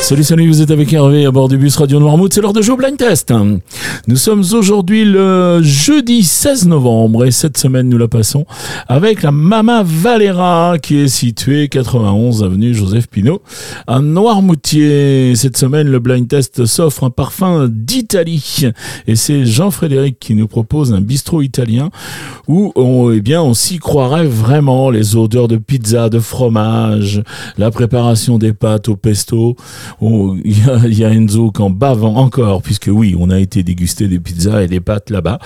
Salut, salut, vous êtes avec Hervé à bord du bus Radio Noirmouth. C'est l'heure de jouer blind test. Nous sommes aujourd'hui le jeudi 16 novembre et cette semaine nous la passons avec la Mama Valera qui est située 91 avenue Joseph Pinault à Noirmoutier. Cette semaine, le blind test s'offre un parfum d'Italie et c'est Jean-Frédéric qui nous propose un bistrot italien où on, eh bien, on s'y croirait vraiment les odeurs de pizza, de fromage, la préparation des pâtes au pesto. Oh, y, a, Enzo qu'en bavant encore, puisque oui, on a été déguster des pizzas et des pâtes là-bas.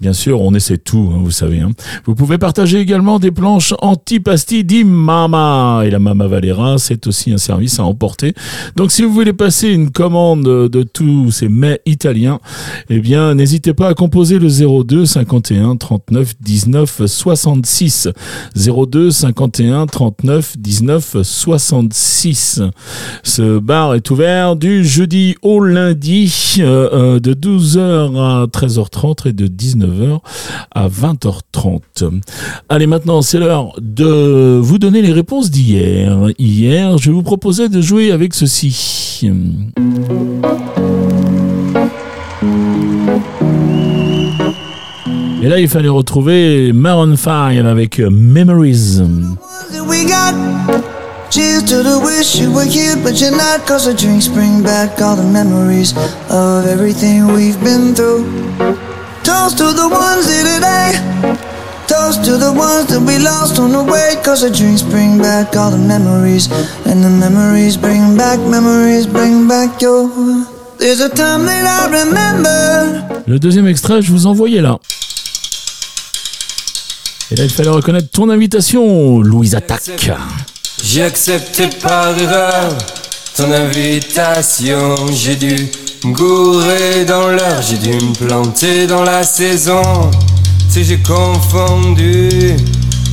Bien sûr, on essaie tout, hein, vous savez. Hein. Vous pouvez partager également des planches anti-pastilles dit Mama. Et la Mama Valera, c'est aussi un service à emporter. Donc si vous voulez passer une commande de tous ces mets italiens, eh bien, n'hésitez pas à composer le 02 51 39 19 66. 02 51 39 19 66. Ce bar est ouvert du jeudi au lundi euh, euh, de 12h à 13h30 et de 19h à 20h30. Allez, maintenant, c'est l'heure de vous donner les réponses d'hier. Hier, je vous proposais de jouer avec ceci. Et là, il fallait retrouver Maroon 5 avec Memories. Cheers to the wish you were here, but you're not. Cause the drinks bring back all the memories of everything we've been through. Toast to the ones here today. Toast to the ones that we lost on the way. Cause the drinks bring back all the memories. And the memories bring back, memories bring back your. There's a time that I remember. Le deuxième extrait, je vous envoyais là. Et là, il fallait reconnaître ton invitation, Louise Attaque. J'ai accepté par erreur ton invitation. J'ai dû me dans l'heure, j'ai dû me planter dans la saison. Tu j'ai confondu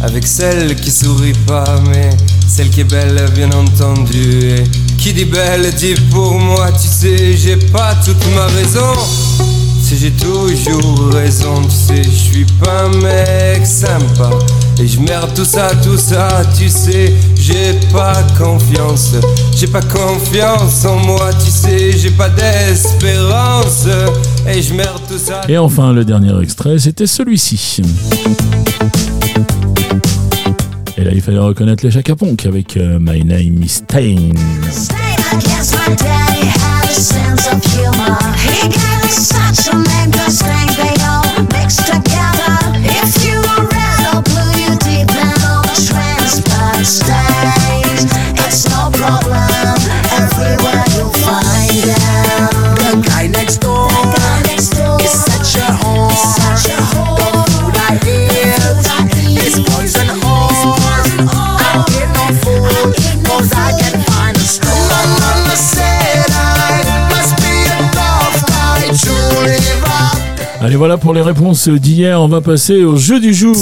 avec celle qui sourit pas, mais celle qui est belle, bien entendu. Et qui dit belle dit pour moi, tu sais, j'ai pas toute ma raison. Si j'ai toujours raison, tu sais, je suis pas un mec sympa. Et je merde tout ça, tout ça, tu sais, j'ai pas confiance. J'ai pas confiance en moi, tu sais, j'ai pas d'espérance. Et je merde tout ça. Et enfin, le dernier extrait, c'était celui-ci. Et là, il fallait reconnaître les Chacaponk avec euh, My Name is Stain. Allez, voilà pour les réponses d'hier. On va passer au jeu du jour.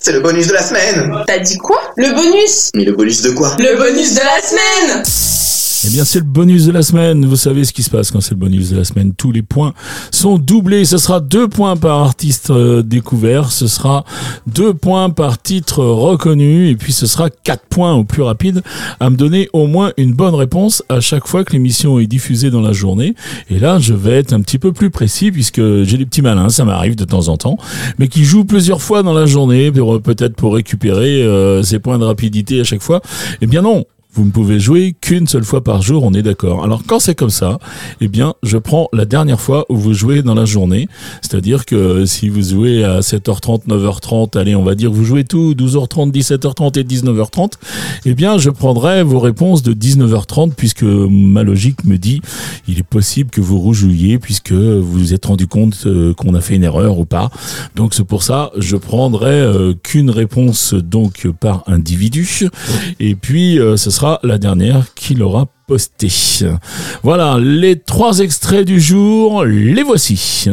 C'est le bonus de la semaine. T'as dit quoi? Le bonus. Mais le bonus de quoi? Le bonus de la semaine Eh bien, c'est le bonus de la semaine. Vous savez ce qui se passe quand c'est le bonus de la semaine. Tous les points sont doublés. Ce sera deux points par artiste euh, découvert. Ce sera deux points par titre reconnu. Et puis, ce sera quatre points au plus rapide à me donner au moins une bonne réponse à chaque fois que l'émission est diffusée dans la journée. Et là, je vais être un petit peu plus précis puisque j'ai des petits malins, ça m'arrive de temps en temps, mais qui jouent plusieurs fois dans la journée, pour- peut-être pour récupérer euh, points de rapidité à chaque fois. Eh bien non, vous ne pouvez jouer qu'une seule fois par jour, on est d'accord. Alors quand c'est comme ça, eh bien, je prends la dernière fois où vous jouez dans la journée. C'est-à-dire que si vous jouez à 7h30, 9h30, allez, on va dire vous jouez tout 12h30, 17h30 et 19h30, eh bien, je prendrai vos réponses de 19h30 puisque ma logique me dit il est possible que vous rejouiez puisque vous vous êtes rendu compte euh, qu'on a fait une erreur ou pas. Donc c'est pour ça, je prendrai euh, qu'une réponse donc par individu et puis euh, ce sera la dernière qui l'aura posté. Voilà, les trois extraits du jour, les voici.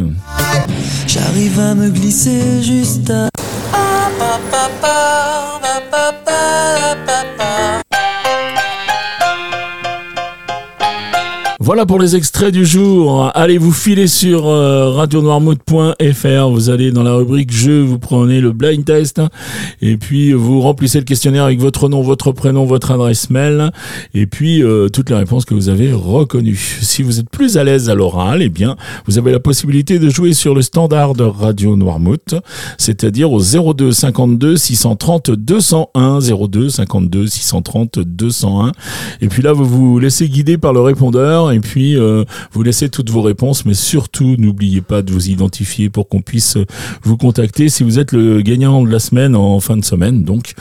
J'arrive à me glisser juste à... Voilà pour les extraits du jour. Allez vous filer sur euh, radionoirmouth.fr. Vous allez dans la rubrique jeu, vous prenez le blind test et puis vous remplissez le questionnaire avec votre nom, votre prénom, votre adresse mail et puis euh, toutes les réponses que vous avez reconnues. Si vous êtes plus à l'aise à l'oral, eh bien, vous avez la possibilité de jouer sur le standard de Radio Noirmouth, c'est-à-dire au 02 52 630 201 02 52 630 201 et puis là vous vous laissez guider par le répondeur puis euh, vous laissez toutes vos réponses mais surtout n'oubliez pas de vous identifier pour qu'on puisse vous contacter si vous êtes le gagnant de la semaine en fin de semaine donc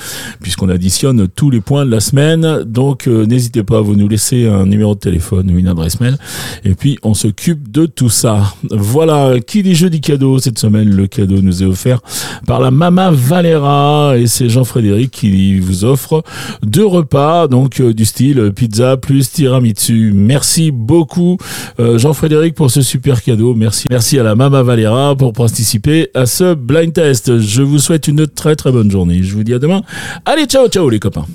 puisqu'on additionne tous les points de la semaine. Donc euh, n'hésitez pas à vous nous laisser un numéro de téléphone ou une adresse mail et puis on s'occupe de tout ça. Voilà qui dit jeudi cadeau cette semaine? Le cadeau nous est offert par la Mama Valera. Et c'est Jean-Frédéric qui vous offre deux repas donc euh, du style pizza plus tiramisu. Merci beaucoup euh, Jean-Frédéric pour ce super cadeau. Merci merci à la Mama Valera pour participer à ce blind test. Je vous souhaite une très très bonne journée. Je vous dis à demain. Allez ciao ciao les copains